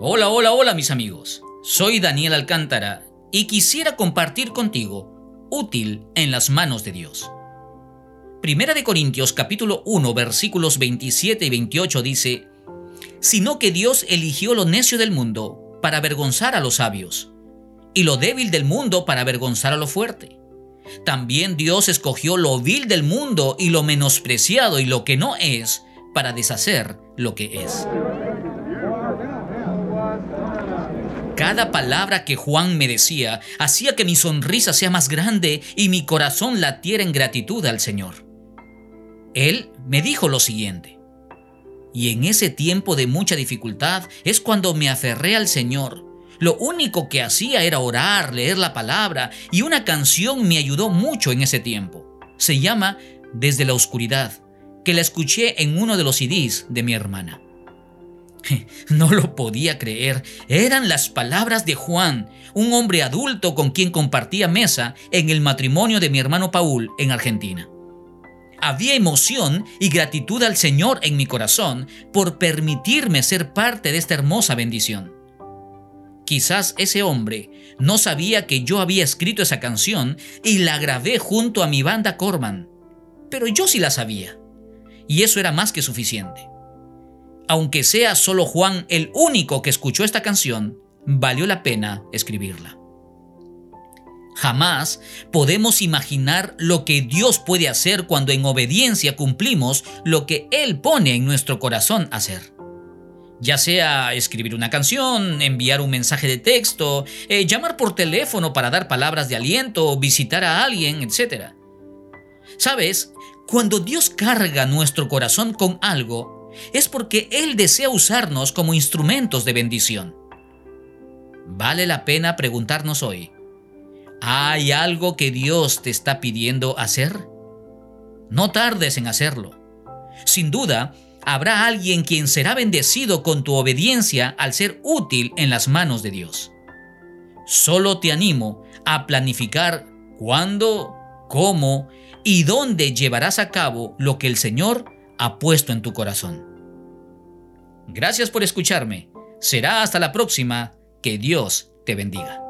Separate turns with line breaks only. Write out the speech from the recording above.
Hola, hola, hola mis amigos. Soy Daniel Alcántara y quisiera compartir contigo útil en las manos de Dios. Primera de Corintios capítulo 1 versículos 27 y 28 dice, sino que Dios eligió lo necio del mundo para avergonzar a los sabios, y lo débil del mundo para avergonzar a lo fuerte. También Dios escogió lo vil del mundo y lo menospreciado y lo que no es para deshacer lo que es. Cada palabra que Juan me decía hacía que mi sonrisa sea más grande y mi corazón latiera en gratitud al Señor. Él me dijo lo siguiente, y en ese tiempo de mucha dificultad es cuando me aferré al Señor lo único que hacía era orar, leer la palabra y una canción me ayudó mucho en ese tiempo. Se llama Desde la Oscuridad, que la escuché en uno de los CDs de mi hermana. No lo podía creer, eran las palabras de Juan, un hombre adulto con quien compartía mesa en el matrimonio de mi hermano Paul en Argentina. Había emoción y gratitud al Señor en mi corazón por permitirme ser parte de esta hermosa bendición. Quizás ese hombre no sabía que yo había escrito esa canción y la grabé junto a mi banda Corman, pero yo sí la sabía. Y eso era más que suficiente. Aunque sea solo Juan el único que escuchó esta canción, valió la pena escribirla. Jamás podemos imaginar lo que Dios puede hacer cuando en obediencia cumplimos lo que Él pone en nuestro corazón hacer ya sea escribir una canción, enviar un mensaje de texto, eh, llamar por teléfono para dar palabras de aliento, visitar a alguien, etc. Sabes, cuando Dios carga nuestro corazón con algo, es porque Él desea usarnos como instrumentos de bendición. Vale la pena preguntarnos hoy, ¿hay algo que Dios te está pidiendo hacer? No tardes en hacerlo. Sin duda, habrá alguien quien será bendecido con tu obediencia al ser útil en las manos de Dios. Solo te animo a planificar cuándo, cómo y dónde llevarás a cabo lo que el Señor ha puesto en tu corazón. Gracias por escucharme. Será hasta la próxima. Que Dios te bendiga.